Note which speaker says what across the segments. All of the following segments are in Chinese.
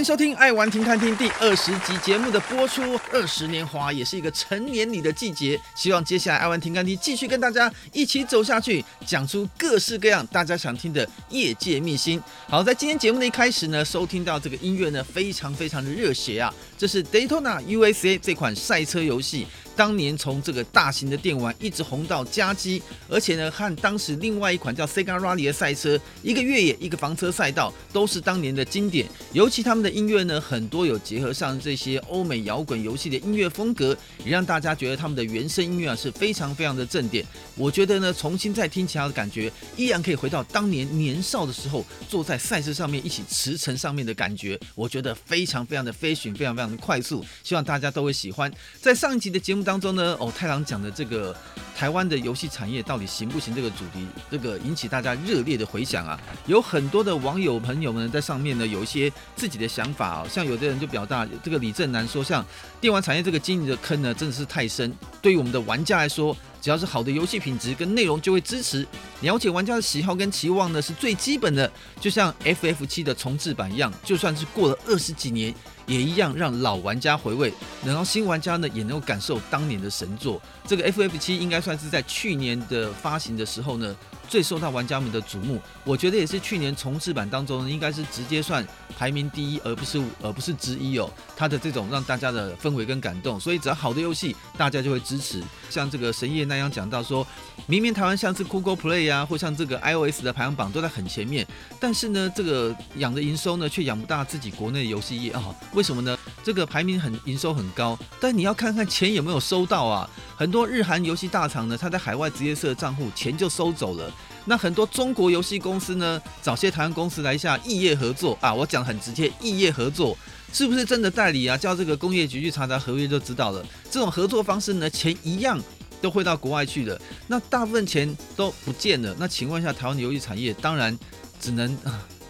Speaker 1: 迎收听《爱玩停看听》第二十集节目的播出。二十年华也是一个成年礼的季节，希望接下来《爱玩停看听》继续跟大家一起走下去，讲出各式各样大家想听的业界秘辛。好，在今天节目的一开始呢，收听到这个音乐呢，非常非常的热血啊！这是 Daytona USA 这款赛车游戏。当年从这个大型的电玩一直红到加机，而且呢，和当时另外一款叫 Sega Rally 的赛车，一个越野，一个房车赛道，都是当年的经典。尤其他们的音乐呢，很多有结合上这些欧美摇滚游戏的音乐风格，也让大家觉得他们的原声音乐啊是非常非常的正点。我觉得呢，重新再听起来的感觉，依然可以回到当年年少的时候，坐在赛车上面一起驰骋上面的感觉。我觉得非常非常的飞旋，非常非常的快速。希望大家都会喜欢。在上一集的节目当。当中呢，哦，太郎讲的这个台湾的游戏产业到底行不行？这个主题，这个引起大家热烈的回响啊！有很多的网友朋友们在上面呢，有一些自己的想法啊。像有的人就表达，这个李正南说，像电玩产业这个经营的坑呢，真的是太深。对于我们的玩家来说，只要是好的游戏品质跟内容，就会支持。了解玩家的喜好跟期望呢，是最基本的。就像 FF7 的重制版一样，就算是过了二十几年。也一样让老玩家回味，能让新玩家呢也能够感受当年的神作。这个 FF 七应该算是在去年的发行的时候呢，最受到玩家们的瞩目，我觉得也是去年重制版当中呢，应该是直接算排名第一，而不是而不是之一哦。它的这种让大家的氛围跟感动，所以只要好的游戏，大家就会支持。像这个神夜那样讲到说，明明台湾像是 Google Play 啊，或像这个 iOS 的排行榜都在很前面，但是呢，这个养的营收呢却养不大自己国内的游戏业啊？为什么呢？这个排名很营收很高，但你要看看钱有没有收到啊？很多日韩游戏大厂呢，他在海外直接设账户，钱就收走了。那很多中国游戏公司呢，找些台湾公司来一下异业合作啊，我讲很直接，异业合作是不是真的代理啊？叫这个工业局去查查合约就知道了。这种合作方式呢，钱一样都会到国外去的，那大部分钱都不见了。那请问一下，台湾游戏产业当然只能。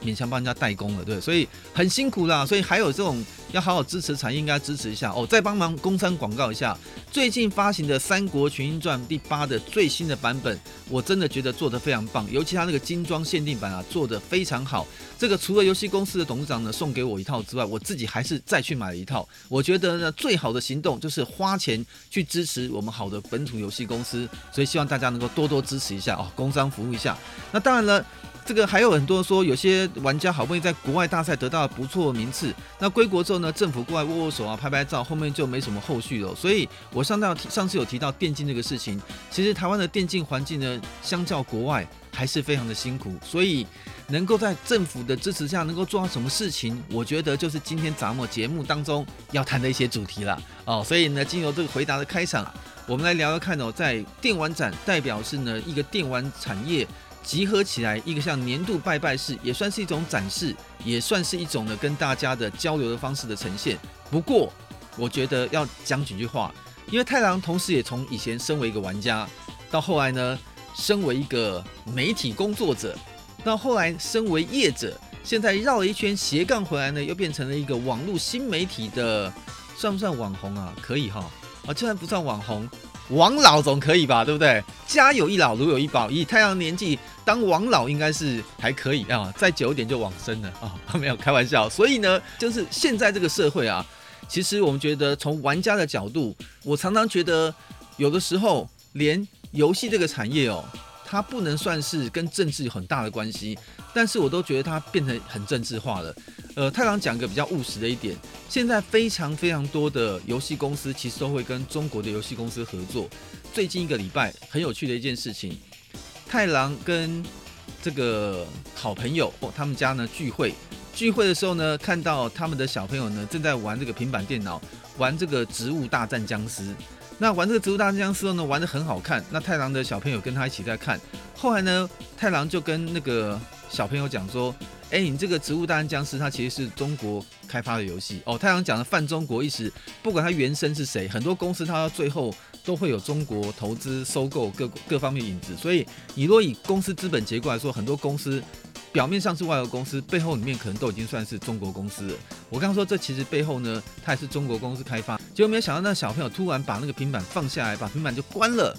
Speaker 1: 勉强帮人家代工了，对，所以很辛苦啦。所以还有这种要好好支持产业，应该支持一下哦。再帮忙工商广告一下，最近发行的《三国群英传》第八的最新的版本，我真的觉得做得非常棒，尤其他那个精装限定版啊，做得非常好。这个除了游戏公司的董事长呢送给我一套之外，我自己还是再去买了一套。我觉得呢，最好的行动就是花钱去支持我们好的本土游戏公司，所以希望大家能够多多支持一下哦，工商服务一下。那当然了。这个还有很多说，有些玩家好不容易在国外大赛得到了不错的名次，那归国之后呢，政府过来握握手啊，拍拍照，后面就没什么后续了。所以我上到上次有提到电竞这个事情，其实台湾的电竞环境呢，相较国外还是非常的辛苦。所以能够在政府的支持下能够做到什么事情，我觉得就是今天咱们节目当中要谈的一些主题了哦。所以呢，经由这个回答的开场，我们来聊聊看哦，在电玩展代表是呢一个电玩产业。集合起来一个像年度拜拜式，也算是一种展示，也算是一种呢跟大家的交流的方式的呈现。不过，我觉得要讲几句话，因为太郎同时也从以前身为一个玩家，到后来呢，身为一个媒体工作者，到后来身为业者，现在绕了一圈斜杠回来呢，又变成了一个网络新媒体的，算不算网红啊？可以哈，啊，既然不算网红。王老总可以吧，对不对？家有一老，如有一宝。以太阳年纪当王老应该是还可以啊，再久一点就往生了啊，没有开玩笑。所以呢，就是现在这个社会啊，其实我们觉得从玩家的角度，我常常觉得有的时候连游戏这个产业哦。它不能算是跟政治有很大的关系，但是我都觉得它变成很政治化了。呃，太郎讲个比较务实的一点，现在非常非常多的游戏公司其实都会跟中国的游戏公司合作。最近一个礼拜很有趣的一件事情，太郎跟这个好朋友哦，他们家呢聚会，聚会的时候呢，看到他们的小朋友呢正在玩这个平板电脑，玩这个《植物大战僵尸》。那玩这个植物大战僵尸呢，玩得很好看。那太郎的小朋友跟他一起在看。后来呢，太郎就跟那个小朋友讲说：“哎、你这个植物大战僵尸，它其实是中国开发的游戏哦。”太郎讲的泛中国意思，不管它原生是谁，很多公司它到最后都会有中国投资收购各各方面影子。所以，你若以公司资本结构来说，很多公司。表面上是外国公司，背后里面可能都已经算是中国公司了。我刚刚说这其实背后呢，它也是中国公司开发。结果没有想到，那小朋友突然把那个平板放下来，把平板就关了。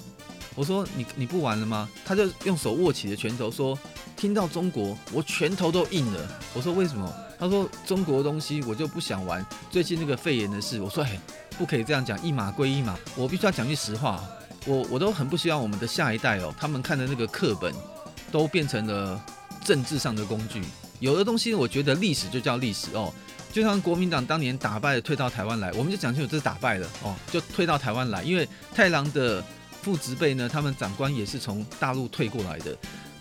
Speaker 1: 我说你你不玩了吗？他就用手握起了拳头说：“听到中国，我拳头都硬了。我说为什么？他说中国东西我就不想玩。最近那个肺炎的事，我说哎，不可以这样讲，一码归一码。我必须要讲句实话，我我都很不希望我们的下一代哦，他们看的那个课本都变成了政治上的工具。有的东西我觉得历史就叫历史哦，就像国民党当年打败了退到台湾来，我们就讲清楚这是打败了哦，就退到台湾来，因为太郎的副职辈呢，他们长官也是从大陆退过来的。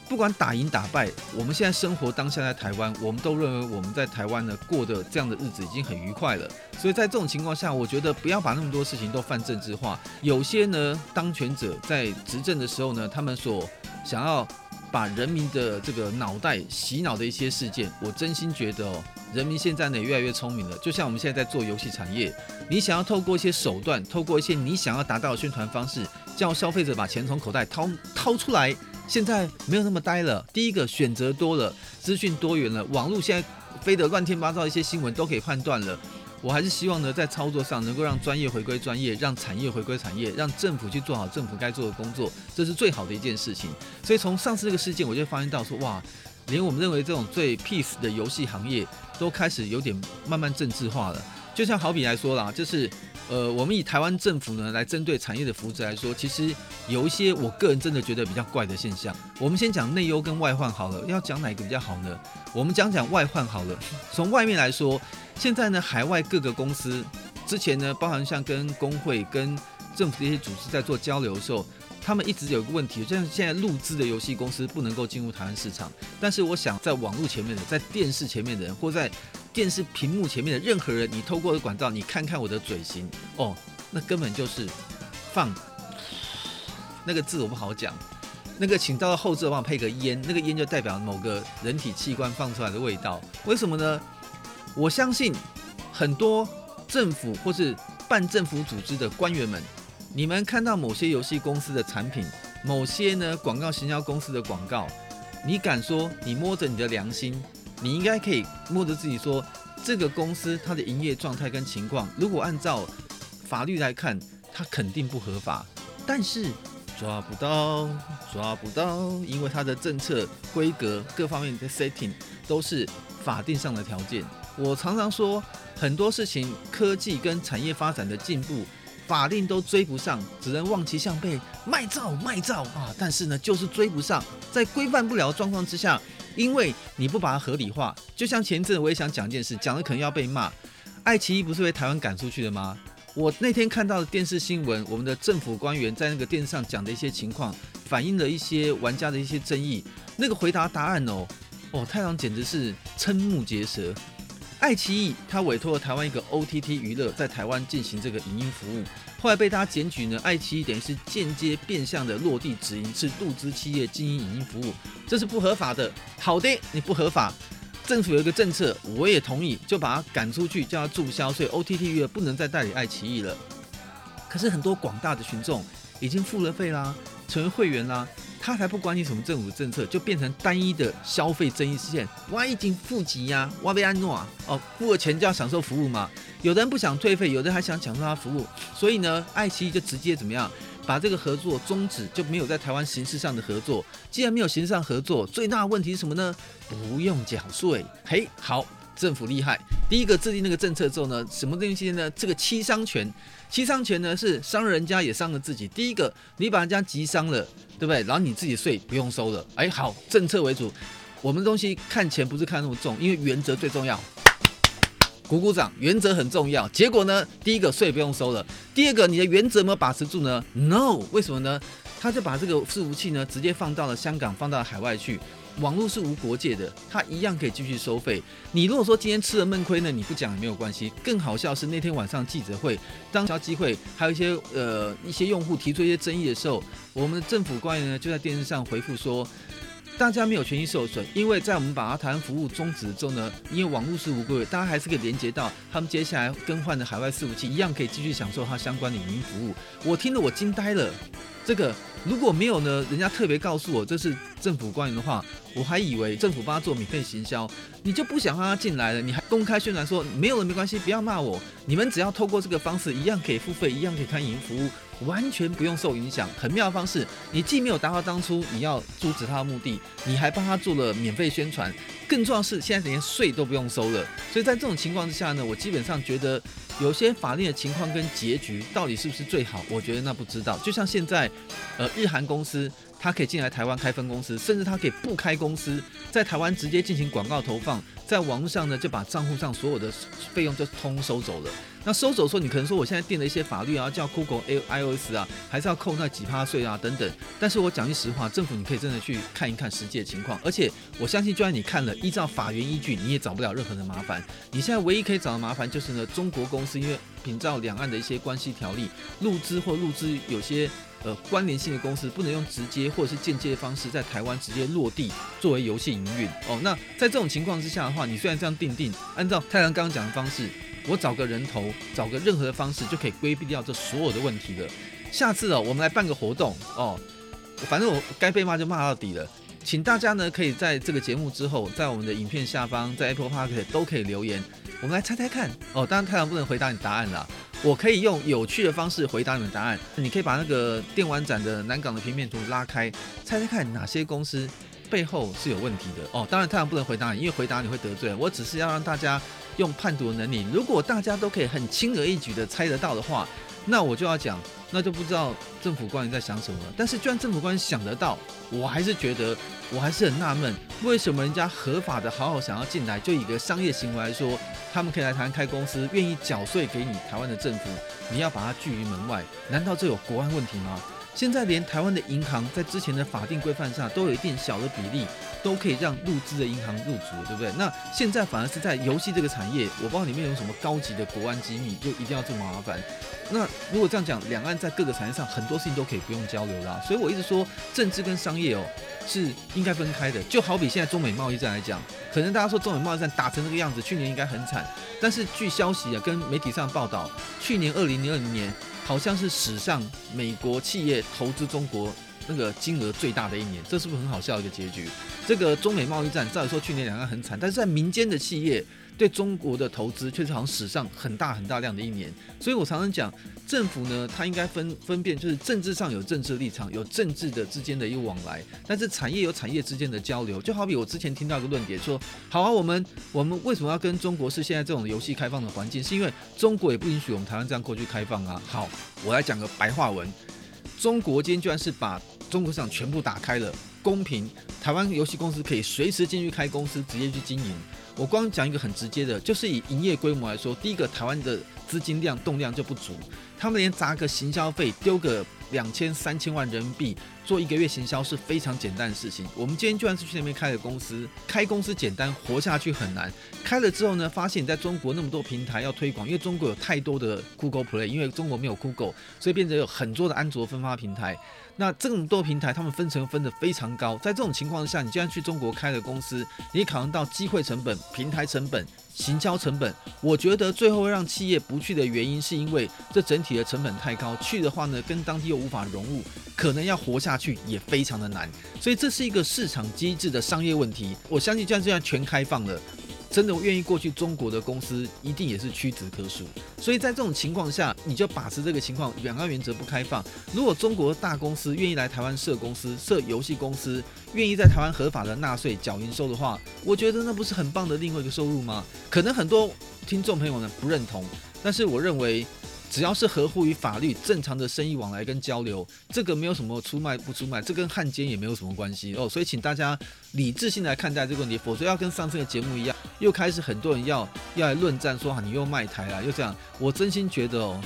Speaker 1: 不管打赢打败，我们现在生活当下在台湾，我们都认为我们在台湾呢过的这样的日子已经很愉快了。所以在这种情况下，我觉得不要把那么多事情都泛政治化。有些呢，当权者在执政的时候呢，他们所想要把人民的这个脑袋洗脑的一些事件，我真心觉得哦，人民现在呢越来越聪明了。就像我们现在在做游戏产业，你想要透过一些手段，透过一些你想要达到的宣传方式，叫消费者把钱从口袋掏掏出来。现在没有那么呆了。第一个选择多了，资讯多元了，网络现在飞得乱七八糟，一些新闻都可以判断了。我还是希望呢，在操作上能够让专业回归专业，让产业回归产业，让政府去做好政府该做的工作，这是最好的一件事情。所以从上次这个事件，我就发现到说，哇，连我们认为这种最 peace 的游戏行业，都开始有点慢慢政治化了。就像好比来说啦，就是。呃，我们以台湾政府呢来针对产业的福祉来说，其实有一些我个人真的觉得比较怪的现象。我们先讲内忧跟外患好了，要讲哪一个比较好呢？我们讲讲外患好了。从外面来说，现在呢，海外各个公司之前呢，包含像跟工会、跟政府这些组织在做交流的时候，他们一直有一个问题，就像现在陆资的游戏公司不能够进入台湾市场。但是我想，在网络前面的，在电视前面的人，或在电视屏幕前面的任何人，你透过的管道，你看看我的嘴型哦，那根本就是放那个字我不好讲，那个请到后置帮我配个烟，那个烟就代表某个人体器官放出来的味道。为什么呢？我相信很多政府或是半政府组织的官员们，你们看到某些游戏公司的产品，某些呢广告行销公司的广告，你敢说你摸着你的良心？你应该可以摸着自己说，这个公司它的营业状态跟情况，如果按照法律来看，它肯定不合法。但是抓不到，抓不到，因为它的政策规格各方面的 setting 都是法定上的条件。我常常说，很多事情科技跟产业发展的进步，法令都追不上，只能望其项背，卖照卖照啊！但是呢，就是追不上，在规范不了的状况之下。因为你不把它合理化，就像前阵我也想讲一件事，讲了可能要被骂。爱奇艺不是被台湾赶出去的吗？我那天看到的电视新闻，我们的政府官员在那个电视上讲的一些情况，反映了一些玩家的一些争议。那个回答答案哦，哦，太郎简直是瞠目结舌。爱奇艺他委托了台湾一个 OTT 娱乐在台湾进行这个影音服务。后来被大家检举呢，爱奇艺等于是间接变相的落地直营，是入资企业经营影音服务，这是不合法的。好的，你不合法，政府有一个政策，我也同意，就把它赶出去，叫它注销，所以 OTT 娱乐不能再代理爱奇艺了。可是很多广大的群众已经付了费啦，成为会员啦。他才不管你什么政府政策，就变成单一的消费争议事件。我已经付给呀，我被安诺啊，哦，付了钱就要享受服务嘛。有的人不想退费，有的人还想享受他服务，所以呢，爱奇艺就直接怎么样，把这个合作终止，就没有在台湾形式上的合作。既然没有形式上合作，最大的问题是什么呢？不用缴税。嘿，好。政府厉害，第一个制定那个政策之后呢，什么东西呢？这个七伤拳，七伤拳呢是伤人家也伤了自己。第一个，你把人家击伤了，对不对？然后你自己税不用收了。哎，好，政策为主，我们东西看钱不是看那么重，因为原则最重要。鼓鼓掌，原则很重要。结果呢，第一个税不用收了，第二个你的原则没有把持住呢？No，为什么呢？他就把这个伺服器呢直接放到了香港，放到了海外去。网络是无国界的，它一样可以继续收费。你如果说今天吃了闷亏呢，你不讲也没有关系。更好笑是那天晚上记者会，当消机会还有一些呃一些用户提出一些争议的时候，我们的政府官员呢就在电视上回复说，大家没有权益受损，因为在我们把它台湾服务终止之后呢，因为网络是无国界，大家还是可以连接到他们接下来更换的海外伺服器，一样可以继续享受它相关的语音服务。我听得我惊呆了。这个如果没有呢，人家特别告诉我这是政府官员的话，我还以为政府帮他做免费行销，你就不想让他进来了，你还公开宣传说没有了没关系，不要骂我，你们只要透过这个方式一样可以付费，一样可以看影音服务，完全不用受影响。很妙的方式，你既没有达到当初你要阻止他的目的，你还帮他做了免费宣传。更重要的是，现在连税都不用收了。所以在这种情况之下呢，我基本上觉得有些法令的情况跟结局到底是不是最好，我觉得那不知道。就像现在，呃，日韩公司。他可以进来台湾开分公司，甚至他可以不开公司，在台湾直接进行广告投放，在网络上呢就把账户上所有的费用就通收走了。那收走说，你可能说我现在定了一些法律啊，叫 Google A iOS 啊，还是要扣那几趴税啊等等。但是我讲句实话，政府你可以真的去看一看实际的情况，而且我相信，就算你看了，依照法源依据，你也找不了任何的麻烦。你现在唯一可以找的麻烦就是呢，中国公司因为凭照两岸的一些关系条例，入资或入资有些。呃，关联性的公司不能用直接或者是间接的方式在台湾直接落地作为游戏营运哦。那在这种情况之下的话，你虽然这样定定，按照太阳刚刚讲的方式，我找个人头，找个任何的方式就可以规避掉这所有的问题了。下次哦，我们来办个活动哦，反正我该被骂就骂到底了。请大家呢可以在这个节目之后，在我们的影片下方，在 Apple Podcast 都可以留言，我们来猜猜看哦。当然太阳不能回答你答案啦。我可以用有趣的方式回答你们答案。你可以把那个电玩展的南港的平面图拉开，猜猜看哪些公司背后是有问题的哦。当然，太阳不能回答你，因为回答你会得罪。我只是要让大家用判读的能力。如果大家都可以很轻而易举的猜得到的话，那我就要讲，那就不知道政府官员在想什么了。但是，就算政府官员想得到，我还是觉得，我还是很纳闷，为什么人家合法的好好想要进来，就以一个商业行为来说。他们可以来台湾开公司，愿意缴税给你台湾的政府，你要把它拒于门外，难道这有国安问题吗？现在连台湾的银行在之前的法定规范下都有一定小的比例，都可以让入资的银行入主，对不对？那现在反而是在游戏这个产业，我不知道里面有什么高级的国安机密，就一定要这么麻烦。那如果这样讲，两岸在各个产业上很多事情都可以不用交流啦。所以我一直说，政治跟商业哦是应该分开的。就好比现在中美贸易战来讲。可能大家说中美贸易战打成这个样子，去年应该很惨。但是据消息啊，跟媒体上报道，去年二零二零年好像是史上美国企业投资中国那个金额最大的一年，这是不是很好笑一个结局？这个中美贸易战，照理说去年两岸很惨，但是在民间的企业。对中国的投资却是好像史上很大很大量的一年，所以我常常讲，政府呢，它应该分分辨，就是政治上有政治立场，有政治的之间的一个往来，但是产业有产业之间的交流。就好比我之前听到一个论点说，好啊，我们我们为什么要跟中国是现在这种游戏开放的环境？是因为中国也不允许我们台湾这样过去开放啊。好，我来讲个白话文，中国今天居然是把中国市场全部打开了，公平，台湾游戏公司可以随时进去开公司，直接去经营。我光讲一个很直接的，就是以营业规模来说，第一个台湾的资金量动量就不足，他们连砸个行销费丢个两千三千万人民币做一个月行销是非常简单的事情。我们今天就算是去那边开个公司，开公司简单，活下去很难。开了之后呢，发现你在中国那么多平台要推广，因为中国有太多的 Google Play，因为中国没有 Google，所以变成有很多的安卓分发平台。那这么多平台，他们分成分得非常高。在这种情况下，你既然去中国开了公司，你考量到机会成本、平台成本、行销成本，我觉得最后会让企业不去的原因，是因为这整体的成本太高。去的话呢，跟当地又无法融入，可能要活下去也非常的难。所以这是一个市场机制的商业问题。我相信，既然这样全开放了。真的愿意过去中国的公司，一定也是屈指可数。所以在这种情况下，你就把持这个情况，两个原则不开放。如果中国大公司愿意来台湾设公司、设游戏公司，愿意在台湾合法的纳税、缴营收的话，我觉得那不是很棒的另外一个收入吗？可能很多听众朋友呢不认同，但是我认为。只要是合乎于法律正常的生意往来跟交流，这个没有什么出卖不出卖，这跟汉奸也没有什么关系哦。所以请大家理智性来看待这个问题，否则要跟上次的节目一样，又开始很多人要要来论战，说哈你又卖台了，又这样。我真心觉得哦，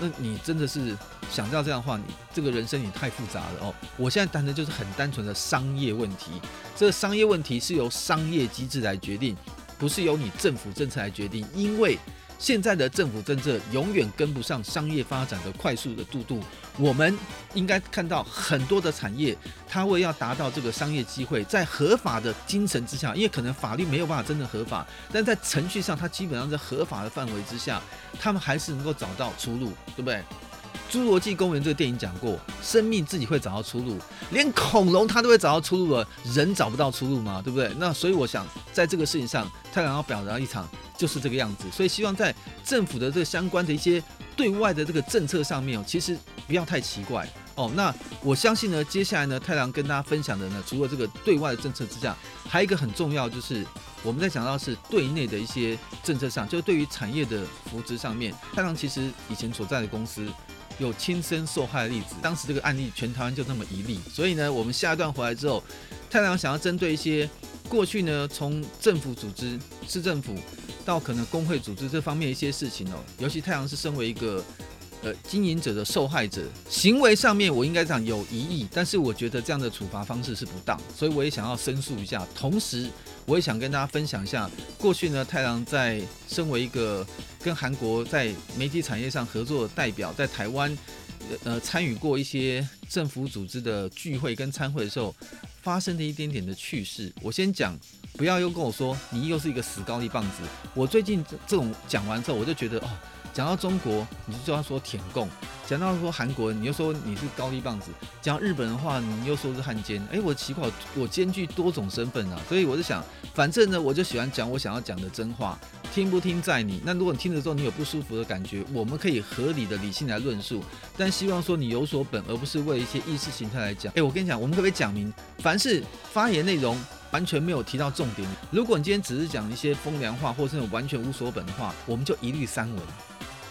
Speaker 1: 那你真的是想到这样的话，你这个人生也太复杂了哦。我现在谈的就是很单纯的商业问题，这个商业问题是由商业机制来决定，不是由你政府政策来决定，因为。现在的政府政策永远跟不上商业发展的快速的速度。我们应该看到很多的产业，它为要达到这个商业机会，在合法的精神之下，因为可能法律没有办法真的合法，但在程序上，它基本上在合法的范围之下，他们还是能够找到出路，对不对？《侏罗纪公园》这个电影讲过，生命自己会找到出路，连恐龙它都会找到出路了，人找不到出路吗？对不对？那所以我想，在这个事情上，太阳要表达一场就是这个样子。所以希望在政府的这个相关的一些对外的这个政策上面哦，其实不要太奇怪哦。那我相信呢，接下来呢，太郎跟大家分享的呢，除了这个对外的政策之下，还有一个很重要，就是我们在讲到是对内的一些政策上，就是对于产业的扶植上面，太郎其实以前所在的公司有亲身受害的例子，当时这个案例全台湾就那么一例，所以呢，我们下一段回来之后，太郎想要针对一些过去呢，从政府组织、市政府到可能工会组织这方面一些事情哦，尤其太阳是身为一个。呃，经营者的受害者行为上面，我应该讲有疑义，但是我觉得这样的处罚方式是不当，所以我也想要申诉一下。同时，我也想跟大家分享一下，过去呢，太阳在身为一个跟韩国在媒体产业上合作的代表，在台湾呃参与过一些政府组织的聚会跟参会的时候，发生的一点点的趣事。我先讲，不要又跟我说你又是一个死高丽棒子。我最近这这种讲完之后，我就觉得哦。讲到中国，你就要说舔共；讲到说韩国，你又说你是高丽棒子；讲日本的话，你又说是汉奸。哎，我奇怪，我兼具多种身份啊！所以我就想，反正呢，我就喜欢讲我想要讲的真话，听不听在你。那如果你听的时候你有不舒服的感觉，我们可以合理的、理性来论述。但希望说你有所本，而不是为一些意识形态来讲。哎，我跟你讲，我们可不可以讲明，凡是发言内容完全没有提到重点，如果你今天只是讲一些风凉话，或是完全无所本的话，我们就一律删文。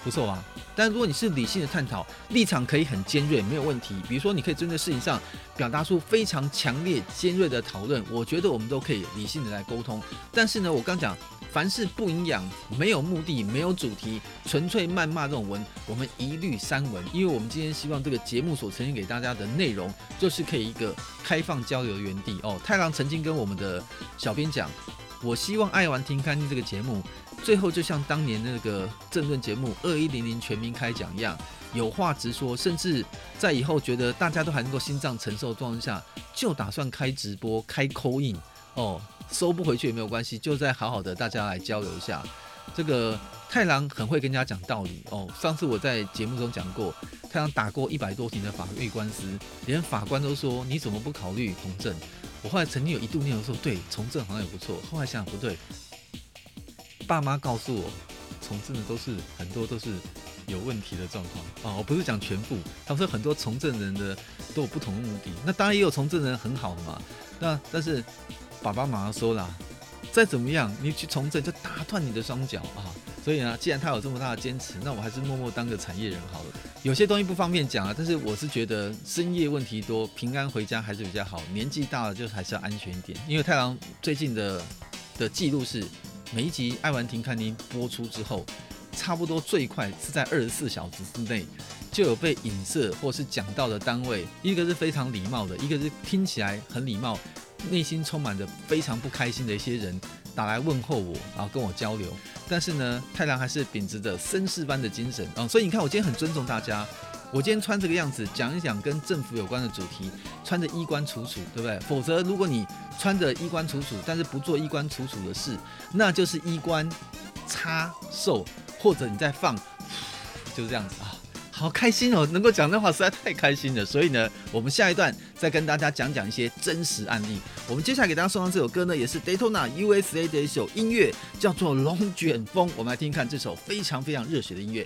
Speaker 1: 不错吧？但如果你是理性的探讨，立场可以很尖锐，没有问题。比如说，你可以针对事情上表达出非常强烈、尖锐的讨论，我觉得我们都可以理性的来沟通。但是呢，我刚讲，凡是不营养、没有目的、没有主题、纯粹谩骂这种文，我们一律删文。因为我们今天希望这个节目所呈现给大家的内容，就是可以一个开放交流的园地哦。太郎曾经跟我们的小编讲，我希望爱玩听看这个节目。最后就像当年那个政论节目《二一零零全民开讲》一样，有话直说，甚至在以后觉得大家都还能够心脏承受的状况下，就打算开直播、开 call in 哦，收不回去也没有关系，就再好好的大家来交流一下。这个太郎很会跟人家讲道理哦。上次我在节目中讲过，太郎打过一百多庭的法律官司，连法官都说你怎么不考虑从政？我后来曾经有一度念头说，对，从政好像也不错。后来想想不对。爸妈告诉我，从政的都是很多都是有问题的状况啊！我不是讲全部，他们说很多从政人的都有不同的目的。那当然也有从政人很好的嘛。那但是爸爸妈妈说了，再怎么样你去从政就打断你的双脚啊！所以呢，既然他有这么大的坚持，那我还是默默当个产业人好了。有些东西不方便讲啊，但是我是觉得深夜问题多，平安回家还是比较好。年纪大了就还是要安全一点。因为太郎最近的的记录是。每一集《爱玩听看听》播出之后，差不多最快是在二十四小时之内，就有被影射或是讲到的单位，一个是非常礼貌的，一个是听起来很礼貌，内心充满着非常不开心的一些人打来问候我，然后跟我交流。但是呢，太郎还是秉持着绅士般的精神啊，所以你看，我今天很尊重大家。我今天穿这个样子，讲一讲跟政府有关的主题，穿着衣冠楚楚，对不对？否则，如果你穿着衣冠楚楚，但是不做衣冠楚楚的事，那就是衣冠插瘦，或者你在放，就是这样子啊。好开心哦，能够讲这话实在太开心了。所以呢，我们下一段再跟大家讲讲一些真实案例。我们接下来给大家送上这首歌呢，也是 Daytona USA 的一首音乐，叫做《龙卷风》。我们来听听看这首非常非常热血的音乐。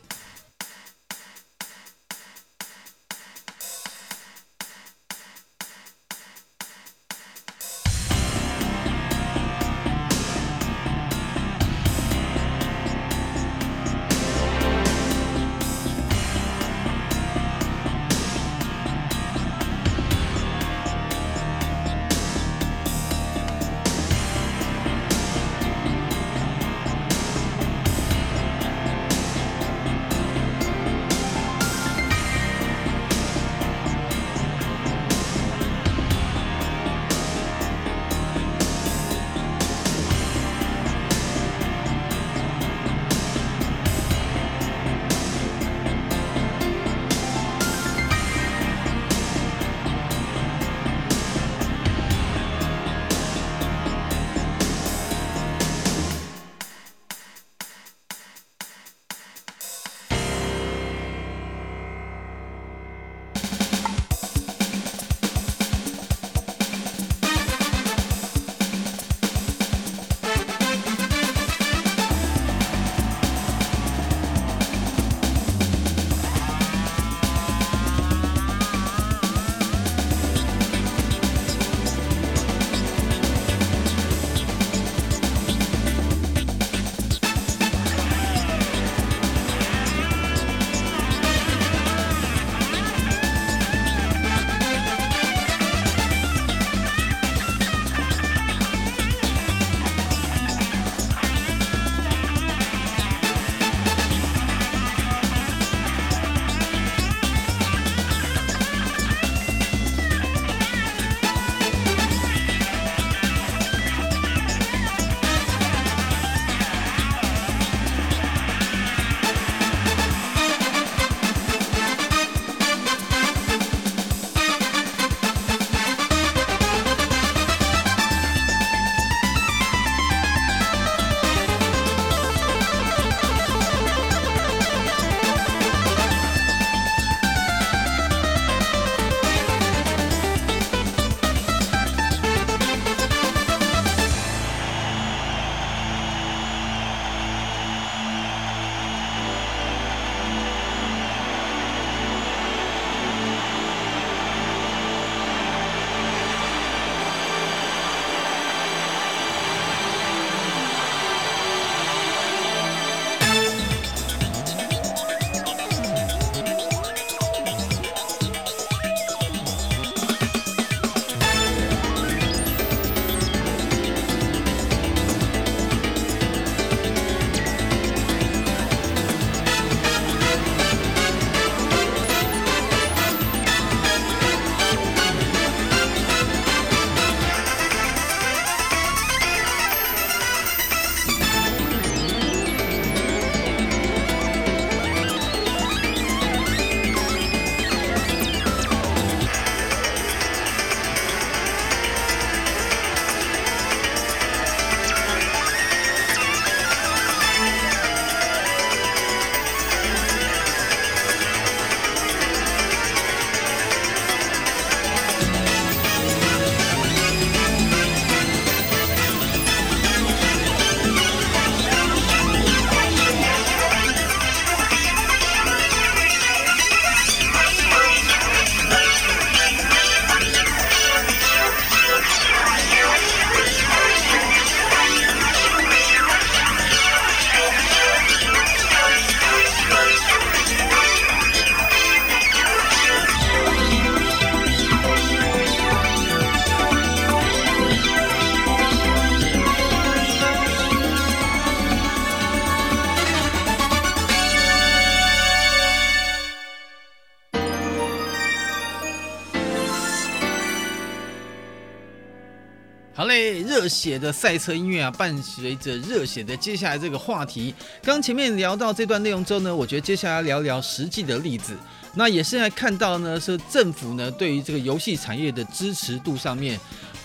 Speaker 1: 写的赛车音乐啊，伴随着热血的接下来这个话题。刚前面聊到这段内容之后呢，我觉得接下来聊聊实际的例子。那也是在看到呢，是政府呢对于这个游戏产业的支持度上面，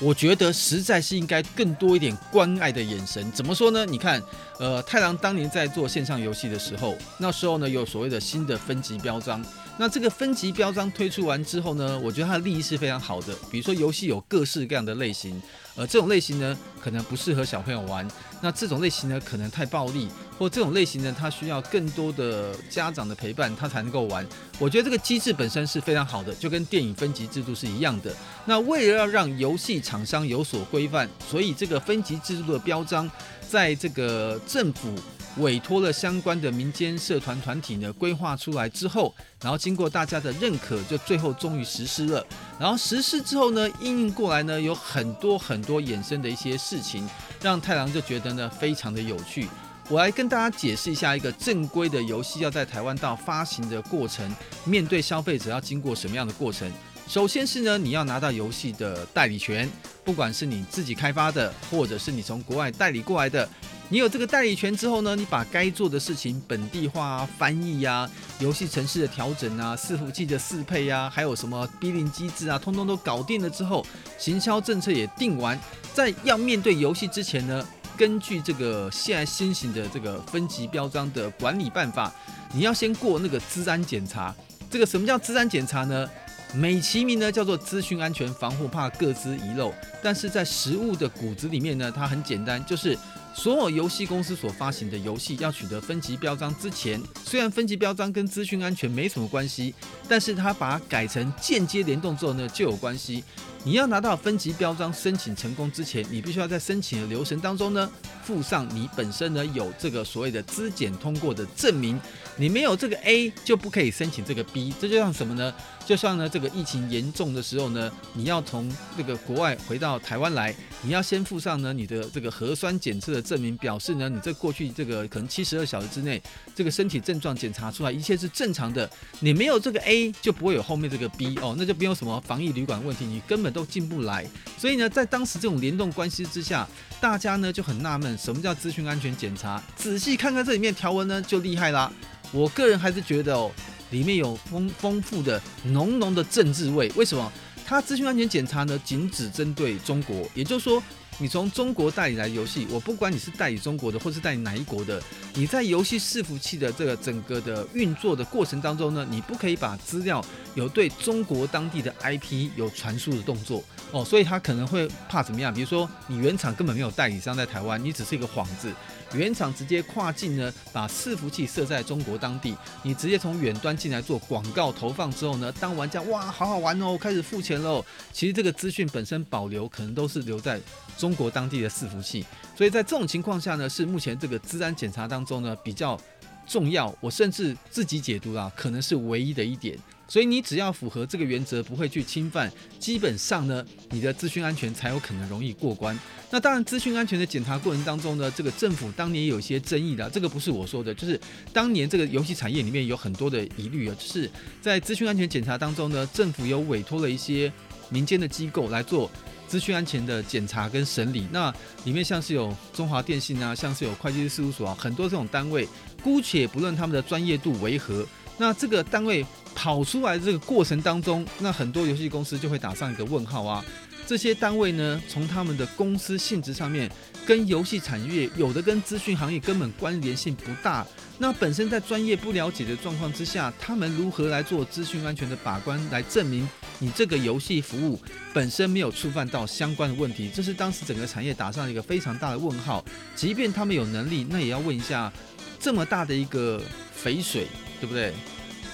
Speaker 1: 我觉得实在是应该更多一点关爱的眼神。怎么说呢？你看，呃，太郎当年在做线上游戏的时候，那时候呢有所谓的新的分级标章。那这个分级标章推出完之后呢，我觉得它的利益是非常好的。比如说游戏有各式各样的类型，呃，这种类型呢可能不适合小朋友玩，那这种类型呢可能太暴力，或这种类型呢它需要更多的家长的陪伴，它才能够玩。我觉得这个机制本身是非常好的，就跟电影分级制度是一样的。那为了要让游戏厂商有所规范，所以这个分级制度的标章，在这个政府。委托了相关的民间社团团体呢，规划出来之后，然后经过大家的认可，就最后终于实施了。然后实施之后呢，应用过来呢，有很多很多衍生的一些事情，让太郎就觉得呢，非常的有趣。我来跟大家解释一下，一个正规的游戏要在台湾到发行的过程，面对消费者要经过什么样的过程。首先是呢，你要拿到游戏的代理权，不管是你自己开发的，或者是你从国外代理过来的。你有这个代理权之后呢，你把该做的事情本地化、翻译呀、游戏城市的调整啊、伺服器的适配啊，还有什么 billing 机制啊，通通都搞定了之后，行销政策也定完，在要面对游戏之前呢，根据这个现在新型的这个分级标章的管理办法，你要先过那个治安检查。这个什么叫治安检查呢？美其名呢叫做资讯安全防护，怕各资遗漏，但是在食物的骨子里面呢，它很简单，就是。所有游戏公司所发行的游戏要取得分级标章之前，虽然分级标章跟资讯安全没什么关系，但是它把它改成间接联动之后呢，就有关系。你要拿到分级标章申请成功之前，你必须要在申请的流程当中呢，附上你本身呢有这个所谓的资检通过的证明。你没有这个 A 就不可以申请这个 B。这就像什么呢？就像呢这个疫情严重的时候呢，你要从这个国外回到台湾来，你要先附上呢你的这个核酸检测的证明，表示呢你这过去这个可能七十二小时之内这个身体症状检查出来一切是正常的。你没有这个 A 就不会有后面这个 B 哦，那就没有什么防疫旅馆问题，你根本。都进不来，所以呢，在当时这种联动关系之下，大家呢就很纳闷，什么叫资讯安全检查？仔细看看这里面条文呢，就厉害啦。我个人还是觉得哦，里面有丰丰富的浓浓的政治味。为什么？它资讯安全检查呢，仅只针对中国，也就是说。你从中国代理来游戏，我不管你是代理中国的，或是代理哪一国的，你在游戏伺服器的这个整个的运作的过程当中呢，你不可以把资料有对中国当地的 IP 有传输的动作哦，所以他可能会怕怎么样？比如说你原厂根本没有代理商在台湾，你只是一个幌子。原厂直接跨境呢，把伺服器设在中国当地，你直接从远端进来做广告投放之后呢，当玩家哇，好好玩哦，开始付钱喽。其实这个资讯本身保留可能都是留在中国当地的伺服器，所以在这种情况下呢，是目前这个资安检查当中呢比较重要。我甚至自己解读啊，可能是唯一的一点。所以你只要符合这个原则，不会去侵犯，基本上呢，你的资讯安全才有可能容易过关。那当然，资讯安全的检查过程当中呢，这个政府当年有一些争议的，这个不是我说的，就是当年这个游戏产业里面有很多的疑虑啊，就是在资讯安全检查当中呢，政府有委托了一些民间的机构来做资讯安全的检查跟审理。那里面像是有中华电信啊，像是有会计师事务所啊，很多这种单位，姑且不论他们的专业度为何，那这个单位。跑出来的这个过程当中，那很多游戏公司就会打上一个问号啊。这些单位呢，从他们的公司性质上面，跟游戏产业有的跟资讯行业根本关联性不大。那本身在专业不了解的状况之下，他们如何来做资讯安全的把关，来证明你这个游戏服务本身没有触犯到相关的问题？这是当时整个产业打上一个非常大的问号。即便他们有能力，那也要问一下，这么大的一个肥水，对不对？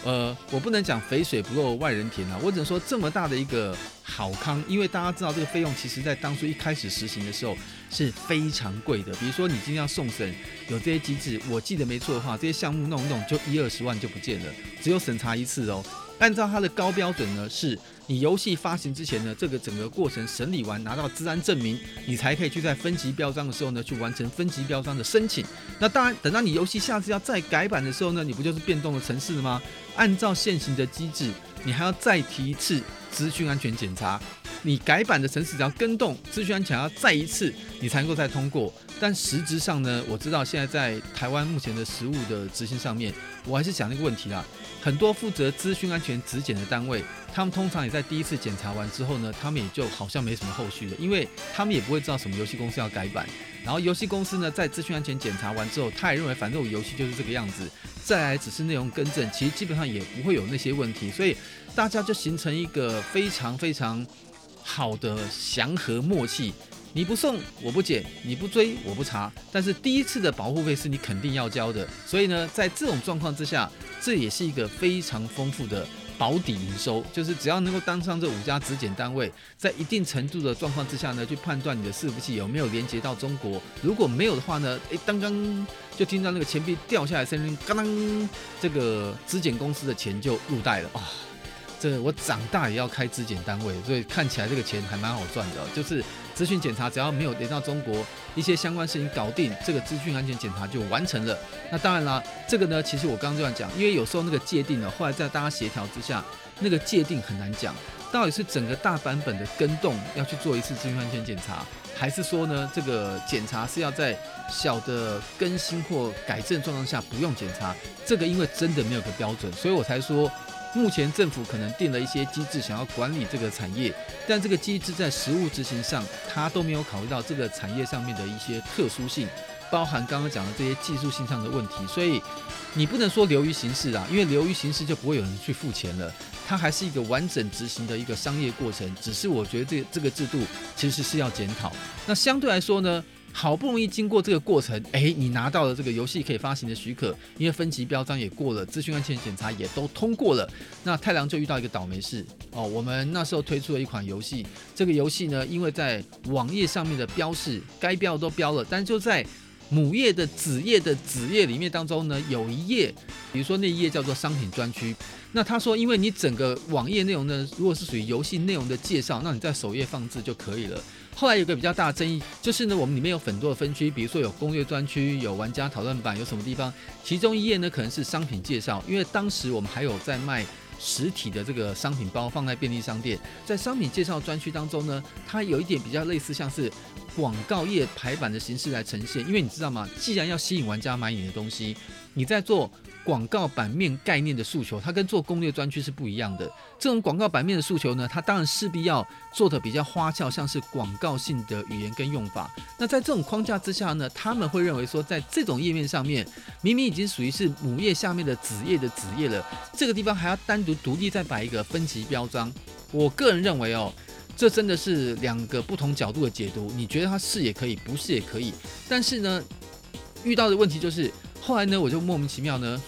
Speaker 1: 呃，我不能讲肥水不落外人田啊，我只能说这么大的一个好康，因为大家知道这个费用，其实在当初一开始实行的时候是非常贵的。比如说你今天要送审，有这些机制，我记得没错的话，这些项目弄一弄就一二十万就不见了，只有审查一次哦。按照它的高标准呢，是你游戏发行之前呢，这个整个过程审理完，拿到资安证明，你才可以去在分级标章的时候呢，去完成分级标章的申请。那当然，等到你游戏下次要再改版的时候呢，你不就是变动了程式了吗？按照现行的机制，你还要再提一次资讯安全检查。你改版的程式只要更动，资讯安全要再一次，你才能够再通过。但实质上呢，我知道现在在台湾目前的实务的执行上面，我还是讲那个问题啦。很多负责资讯安全质检的单位，他们通常也在第一次检查完之后呢，他们也就好像没什么后续了，因为他们也不会知道什么游戏公司要改版。然后游戏公司呢，在资讯安全检查完之后，他也认为反正我游戏就是这个样子，再来只是内容更正，其实基本上也不会有那些问题，所以大家就形成一个非常非常好的祥和默契。你不送我不检，你不追我不查，但是第一次的保护费是你肯定要交的。所以呢，在这种状况之下，这也是一个非常丰富的保底营收。就是只要能够当上这五家质检单位，在一定程度的状况之下呢，去判断你的伺服器有没有连接到中国。如果没有的话呢，诶，刚刚就听到那个钱币掉下来声音，刚刚这个质检公司的钱就入袋了啊。这我长大也要开质检单位，所以看起来这个钱还蛮好赚的。就是资讯检查只要没有连到中国，一些相关事情搞定，这个资讯安全检查就完成了。那当然啦，这个呢，其实我刚刚这样讲，因为有时候那个界定呢，后来在大家协调之下，那个界定很难讲，到底是整个大版本的更动要去做一次资讯安全检查，还是说呢，这个检查是要在小的更新或改正状况下不用检查？这个因为真的没有个标准，所以我才说。目前政府可能定了一些机制，想要管理这个产业，但这个机制在实务执行上，它都没有考虑到这个产业上面的一些特殊性，包含刚刚讲的这些技术性上的问题。所以你不能说流于形式啊，因为流于形式就不会有人去付钱了。它还是一个完整执行的一个商业过程。只是我觉得这这个制度其实是要检讨。那相对来说呢？好不容易经过这个过程，诶，你拿到了这个游戏可以发行的许可，因为分级标章也过了，资讯安全检查也都通过了。那太郎就遇到一个倒霉事哦，我们那时候推出了一款游戏，这个游戏呢，因为在网页上面的标示该标的都标了，但就在母页的子页的子页里面当中呢，有一页，比如说那一页叫做商品专区。那他说，因为你整个网页内容呢，如果是属于游戏内容的介绍，那你在首页放置就可以了。后来有个比较大的争议，就是呢，我们里面有很多的分区，比如说有攻略专区、有玩家讨论版，有什么地方？其中一页呢，可能是商品介绍，因为当时我们还有在卖实体的这个商品包，放在便利商店，在商品介绍专区当中呢，它有一点比较类似像是广告页排版的形式来呈现，因为你知道吗？既然要吸引玩家买你的东西，你在做。广告版面概念的诉求，它跟做攻略专区是不一样的。这种广告版面的诉求呢，它当然势必要做的比较花俏，像是广告性的语言跟用法。那在这种框架之下呢，他们会认为说，在这种页面上面，明明已经属于是母页下面的子页的子页了，这个地方还要单独独立再摆一个分级标章。我个人认为哦，这真的是两个不同角度的解读。你觉得它是也可以，不是也可以。但是呢，遇到的问题就是。后来呢，我就莫名其妙呢，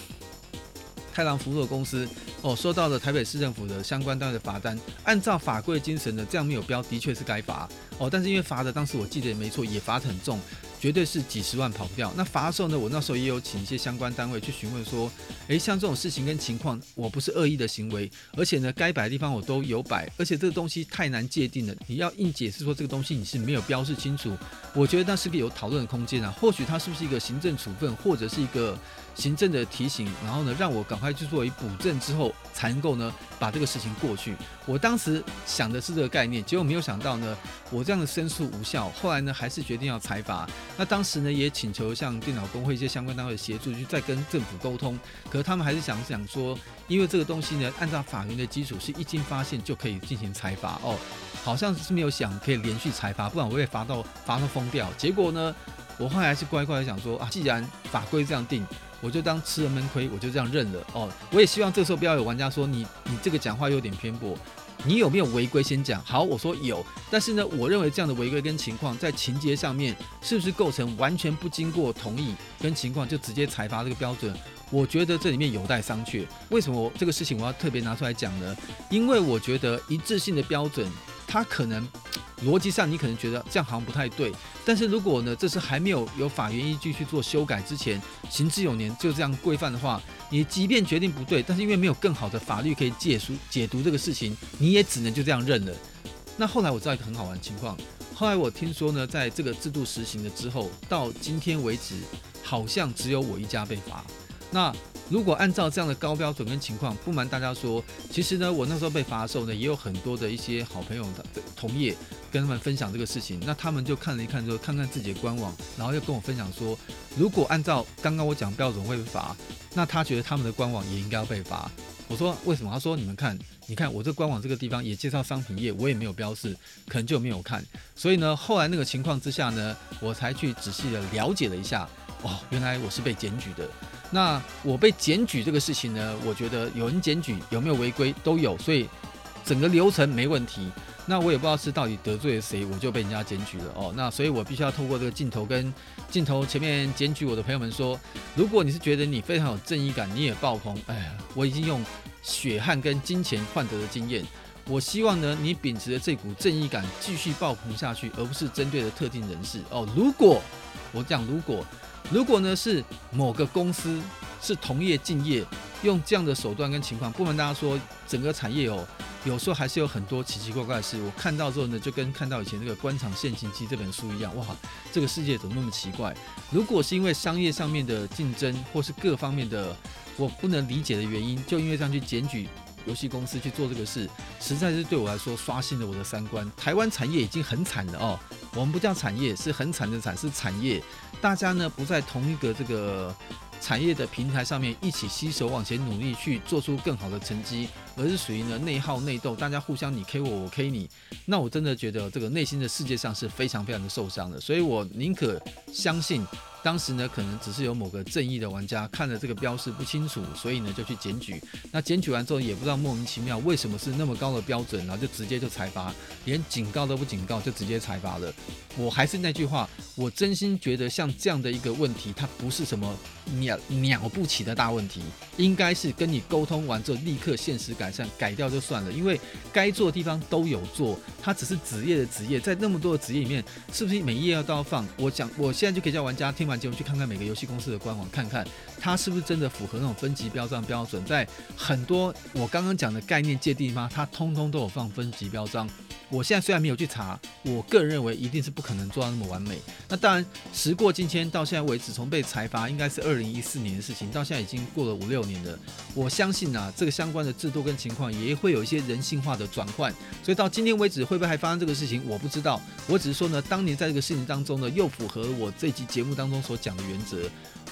Speaker 1: 太郎福乐公司哦，收到了台北市政府的相关单位的罚单，按照法规精神呢，这样没有标，的确是该罚哦。但是因为罚的当时我记得也没错，也罚得很重。绝对是几十万跑不掉。那罚的时候呢，我那时候也有请一些相关单位去询问说，诶，像这种事情跟情况，我不是恶意的行为，而且呢，该摆的地方我都有摆，而且这个东西太难界定了，你要硬解释说这个东西你是没有标示清楚，我觉得那是个有讨论的空间啊。或许它是不是一个行政处分，或者是一个行政的提醒，然后呢，让我赶快去做一补正之后，才能够呢把这个事情过去。我当时想的是这个概念，结果没有想到呢，我这样的申诉无效，后来呢，还是决定要裁罚。那当时呢，也请求像电脑工会一些相关单位协助，去再跟政府沟通。可是他们还是想想说，因为这个东西呢，按照法源的基础，是一经发现就可以进行裁罚哦。好像是没有想可以连续裁罚，不然我会罚到罚到疯掉。结果呢，我后来还是乖乖的想说啊，既然法规这样定，我就当吃了闷亏，我就这样认了哦。我也希望这时候不要有玩家说你你这个讲话有点偏颇。你有没有违规？先讲好，我说有，但是呢，我认为这样的违规跟情况在情节上面是不是构成完全不经过同意跟情况就直接裁罚这个标准？我觉得这里面有待商榷。为什么我这个事情我要特别拿出来讲呢？因为我觉得一致性的标准，它可能。逻辑上，你可能觉得这样好像不太对，但是如果呢，这是还没有有法源依据去做修改之前，行之有年就这样规范的话，你即便决定不对，但是因为没有更好的法律可以解书解读这个事情，你也只能就这样认了。那后来我知道一个很好玩的情况，后来我听说呢，在这个制度实行了之后，到今天为止，好像只有我一家被罚。那如果按照这样的高标准跟情况，不瞒大家说，其实呢，我那时候被罚的时候呢，也有很多的一些好朋友的同业跟他们分享这个事情，那他们就看了一看之后，看看自己的官网，然后又跟我分享说，如果按照刚刚我讲标准会被罚，那他觉得他们的官网也应该要被罚。我说为什么？他说你们看，你看我这官网这个地方也介绍商品页，我也没有标示，可能就没有看。所以呢，后来那个情况之下呢，我才去仔细的了解了一下，哦，原来我是被检举的。那我被检举这个事情呢，我觉得有人检举有没有违规都有，所以整个流程没问题。那我也不知道是到底得罪了谁，我就被人家检举了哦。那所以我必须要透过这个镜头跟镜头前面检举我的朋友们说，如果你是觉得你非常有正义感，你也爆棚，哎呀，我已经用血汗跟金钱换得的经验，我希望呢，你秉持着这股正义感继续爆棚下去，而不是针对的特定人士哦。如果我讲如果。如果呢是某个公司是同业竞业，用这样的手段跟情况，不瞒大家说，整个产业哦，有时候还是有很多奇奇怪怪的事。我看到之后呢，就跟看到以前那个《官场现形记》这本书一样，哇，这个世界怎么那么奇怪？如果是因为商业上面的竞争，或是各方面的我不能理解的原因，就因为这样去检举。游戏公司去做这个事，实在是对我来说刷新了我的三观。台湾产业已经很惨了哦，我们不叫产业，是很惨的惨，是产业。大家呢不在同一个这个产业的平台上面一起携手往前努力去做出更好的成绩，而是属于呢内耗内斗，大家互相你 K 我，我 K 你。那我真的觉得这个内心的世界上是非常非常的受伤的，所以我宁可相信。当时呢，可能只是有某个正义的玩家看了这个标示不清楚，所以呢就去检举。那检举完之后，也不知道莫名其妙为什么是那么高的标准，然后就直接就裁罚，连警告都不警告就直接裁罚了。我还是那句话，我真心觉得像这样的一个问题，它不是什么了了不起的大问题，应该是跟你沟通完之后立刻现实改善，改掉就算了。因为该做的地方都有做，它只是职业的职业，在那么多的职业里面，是不是每一页要都要放？我讲，我现在就可以叫玩家听完。节目去看看每个游戏公司的官网，看看它是不是真的符合那种分级标章标准。在很多我刚刚讲的概念界定吗？它通通都有放分级标章。我现在虽然没有去查，我个人认为一定是不可能做到那么完美。那当然，时过境迁，到现在为止，从被裁罚应该是二零一四年的事情，到现在已经过了五六年了。我相信啊，这个相关的制度跟情况也会有一些人性化的转换。所以到今天为止，会不会还发生这个事情，我不知道。我只是说呢，当年在这个事情当中呢，又符合我这集节目当中所讲的原则。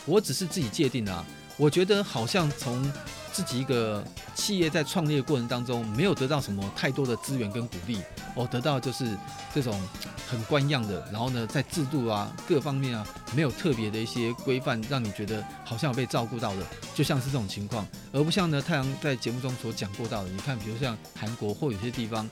Speaker 1: 我只是自己界定啊，我觉得好像从。自己一个企业在创业过程当中没有得到什么太多的资源跟鼓励，我得到就是这种很官样的，然后呢，在制度啊各方面啊没有特别的一些规范，让你觉得好像有被照顾到的，就像是这种情况，而不像呢太阳在节目中所讲过到的，你看，比如像韩国或有些地方，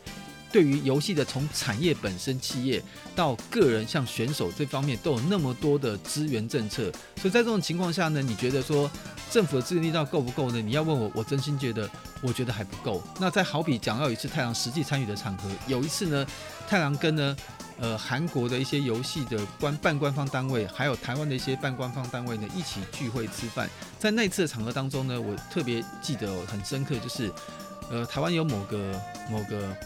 Speaker 1: 对于游戏的从产业本身企业到个人像选手这方面都有那么多的资源政策，所以在这种情况下呢，你觉得说？政府的资源力道够不够呢？你要问我，我真心觉得，我觉得还不够。那再好比讲到一次太阳实际参与的场合，有一次呢，太阳跟呢，呃，韩国的一些游戏的官半官方单位，还有台湾的一些半官方单位呢，一起聚会吃饭。在那次的场合当中呢，我特别记得很深刻，就是，呃，台湾有某个某个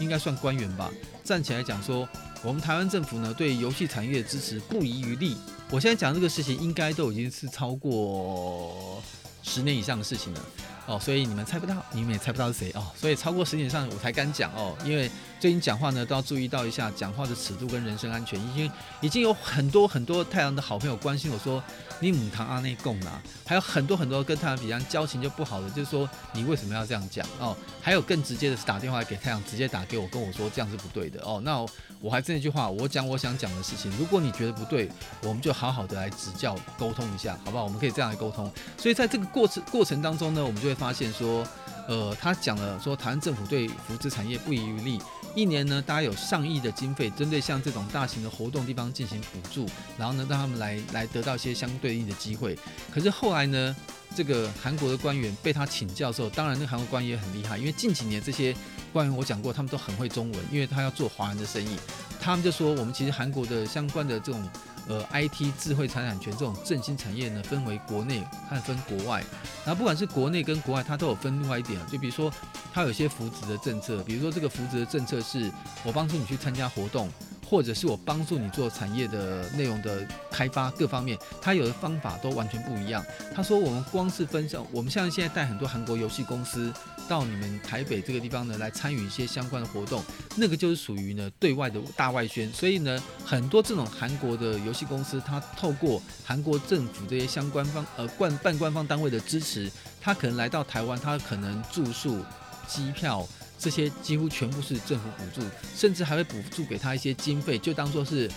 Speaker 1: 应该算官员吧，站起来讲说，我们台湾政府呢，对游戏产业的支持不遗余力。我现在讲这个事情，应该都已经是超过十年以上的事情了哦，所以你们猜不到，你们也猜不到是谁哦，所以超过十点上我才敢讲哦，因为。最近讲话呢，都要注意到一下讲话的尺度跟人身安全。已经已经有很多很多太阳的好朋友关心我说，你母堂阿内贡啊，还有很多很多跟太阳比较交情就不好的，就是说你为什么要这样讲哦？还有更直接的是打电话给太阳，直接打给我跟我说这样是不对的哦。那，我还是那句话，我讲我想讲的事情。如果你觉得不对，我们就好好的来指教沟通一下，好不好？我们可以这样来沟通。所以在这个过程过程当中呢，我们就发现说。呃，他讲了说，台湾政府对扶植产业不遗余力，一年呢，大概有上亿的经费，针对像这种大型的活动地方进行补助，然后呢，让他们来来得到一些相对应的机会。可是后来呢，这个韩国的官员被他请教的时候，当然那韩国官员也很厉害，因为近几年这些官员我讲过，他们都很会中文，因为他要做华人的生意，他们就说我们其实韩国的相关的这种。呃，IT 智慧财产权这种振兴产业呢，分为国内和分国外。那不管是国内跟国外，它都有分另外一点。就比如说，它有些扶植的政策，比如说这个扶植的政策是，我帮助你去参加活动。或者是我帮助你做产业的内容的开发各方面，他有的方法都完全不一样。他说我们光是分享，我们像现在带很多韩国游戏公司到你们台北这个地方呢，来参与一些相关的活动，那个就是属于呢对外的大外宣。所以呢，很多这种韩国的游戏公司，他透过韩国政府这些相关方呃官半官方单位的支持，他可能来到台湾，他可能住宿、机票。这些几乎全部是政府补助，甚至还会补助给他一些经费，就当做是，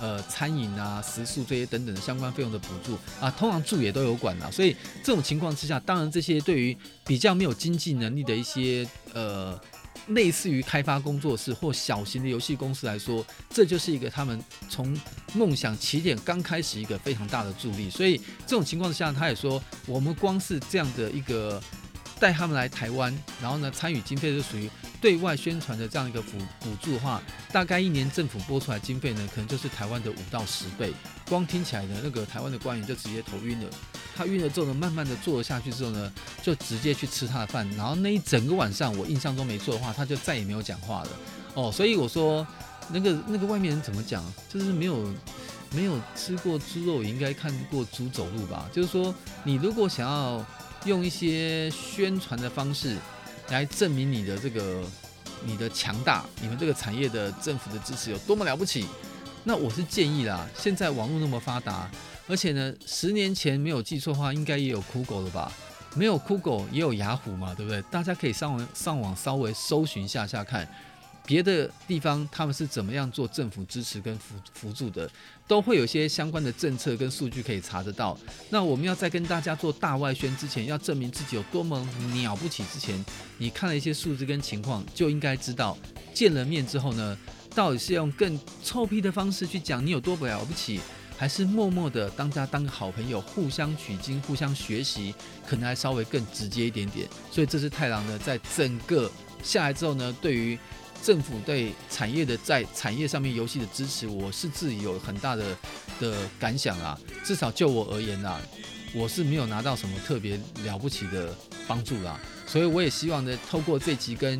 Speaker 1: 呃，餐饮啊、食宿这些等等的相关费用的补助啊。通常住也都有管啊，所以这种情况之下，当然这些对于比较没有经济能力的一些呃，类似于开发工作室或小型的游戏公司来说，这就是一个他们从梦想起点刚开始一个非常大的助力。所以这种情况之下，他也说，我们光是这样的一个。带他们来台湾，然后呢，参与经费是属于对外宣传的这样一个补补助的话，大概一年政府拨出来经费呢，可能就是台湾的五到十倍。光听起来呢，那个台湾的官员就直接头晕了。他晕了之后呢，慢慢的坐了下去之后呢，就直接去吃他的饭。然后那一整个晚上，我印象中没错的话，他就再也没有讲话了。哦，所以我说，那个那个外面人怎么讲，就是没有没有吃过猪肉，应该看过猪走路吧？就是说，你如果想要。用一些宣传的方式来证明你的这个你的强大，你们这个产业的政府的支持有多么了不起。那我是建议啦，现在网络那么发达，而且呢，十年前没有记错的话，应该也有酷狗了吧？没有酷狗也有雅虎嘛，对不对？大家可以上网上网稍微搜寻下下看。别的地方他们是怎么样做政府支持跟辅辅助的，都会有些相关的政策跟数据可以查得到。那我们要在跟大家做大外宣之前，要证明自己有多么了不起之前，你看了一些数字跟情况，就应该知道见了面之后呢，到底是用更臭屁的方式去讲你有多么了不起，还是默默的当家当个好朋友，互相取经、互相学习，可能还稍微更直接一点点。所以这是太郎呢，在整个下来之后呢，对于政府对产业的在产业上面游戏的支持，我是自己有很大的的感想啊。至少就我而言啊，我是没有拿到什么特别了不起的帮助啦。所以我也希望呢，透过这集跟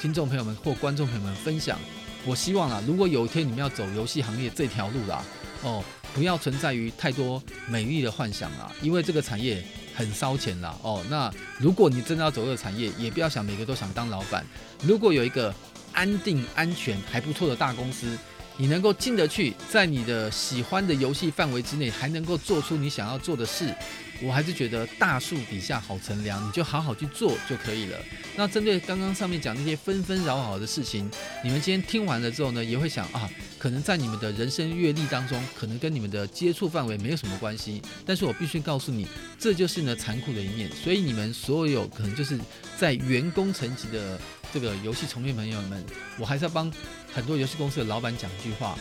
Speaker 1: 听众朋友们或观众朋友们分享，我希望啊，如果有一天你们要走游戏行业这条路啦，哦，不要存在于太多美丽的幻想啦，因为这个产业很烧钱啦。哦，那如果你真的要走这个产业，也不要想每个都想当老板。如果有一个安定、安全还不错的大公司，你能够进得去，在你的喜欢的游戏范围之内，还能够做出你想要做的事。我还是觉得大树底下好乘凉，你就好好去做就可以了。那针对刚刚上面讲那些纷纷扰扰的事情，你们今天听完了之后呢，也会想啊，可能在你们的人生阅历当中，可能跟你们的接触范围没有什么关系。但是我必须告诉你，这就是呢残酷的一面。所以你们所有可能就是在员工层级的这个游戏从业朋友们，我还是要帮很多游戏公司的老板讲一句话：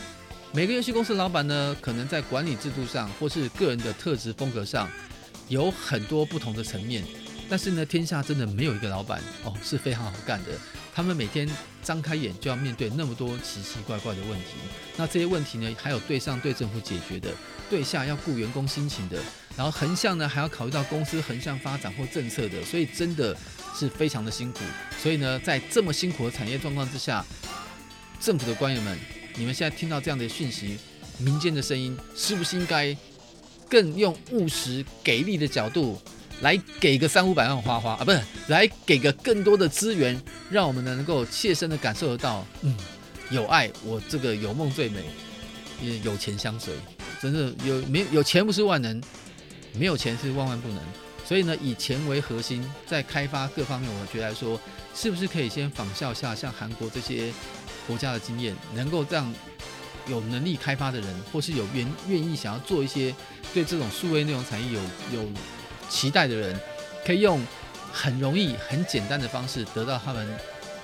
Speaker 1: 每个游戏公司老板呢，可能在管理制度上或是个人的特质风格上。有很多不同的层面，但是呢，天下真的没有一个老板哦是非常好干的。他们每天张开眼就要面对那么多奇奇怪怪的问题，那这些问题呢，还有对上对政府解决的，对下要顾员工心情的，然后横向呢还要考虑到公司横向发展或政策的，所以真的是非常的辛苦。所以呢，在这么辛苦的产业状况之下，政府的官员们，你们现在听到这样的讯息，民间的声音是不是应该？更用务实给力的角度来给个三五百万花花啊，不是来给个更多的资源，让我们呢能够切身的感受得到，嗯，有爱，我这个有梦最美，也有钱相随，真的有没有，有钱不是万能，没有钱是万万不能，所以呢，以钱为核心，在开发各方面，我觉得来说，是不是可以先仿效下像韩国这些国家的经验，能够让。有能力开发的人，或是有愿愿意想要做一些对这种数位内容产业有有期待的人，可以用很容易、很简单的方式得到他们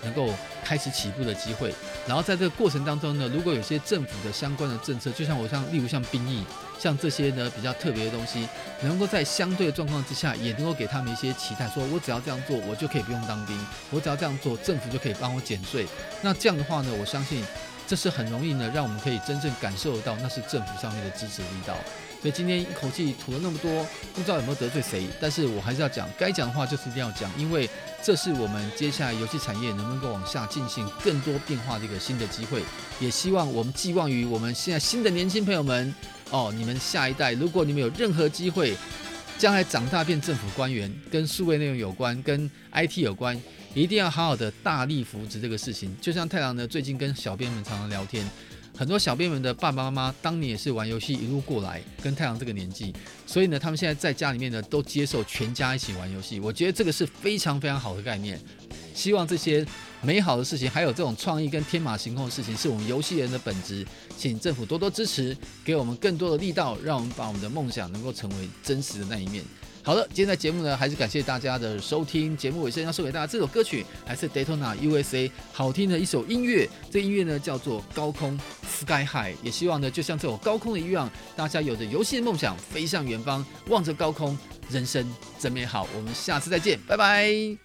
Speaker 1: 能够开始起步的机会。然后在这个过程当中呢，如果有些政府的相关的政策，就像我像例如像兵役，像这些呢比较特别的东西，能够在相对的状况之下，也能够给他们一些期待，说我只要这样做，我就可以不用当兵；我只要这样做，政府就可以帮我减税。那这样的话呢，我相信。
Speaker 2: 这是很容易呢，让我们可以真正感受得到，那是政府上面的支持力道。所以今天一口气吐了那么多，不知道有没有得罪谁，但是我还是要讲，该讲的话就是一定要讲，因为这是我们接下来游戏产业能不能够往下进行更多变化的一个新的机会。也希望我们寄望于我们现在新的年轻朋友们哦，你们下一代，如果你们有任何机会，将来长大变政府官员，跟数位内容有关，跟 IT 有关。一定要好好的大力扶持这个事情，就像太郎呢，最近跟小编们常常聊天，很多小编们的爸爸妈妈当年也是玩游戏一路过来，跟太阳这个年纪，所以呢，他们现在在家里面呢都接受全家一起玩游戏，我觉得这个是非常非常好的概念。希望这些美好的事情，还有这种创意跟天马行空的事情，是我们游戏人的本质，请政府多多支持，给我们更多的力道，让我们把我们的梦想能够成为真实的那一面。好了，今天的节目呢，还是感谢大家的收听。节目尾声要送给大家这首歌曲，还是 Daytona USA 好听的一首音乐。这音乐呢叫做《高空 Sky High》，也希望呢，就像这首高空的一样，大家有着游戏的梦想，飞向远方，望着高空，人生真美好。我们下次再见，拜拜。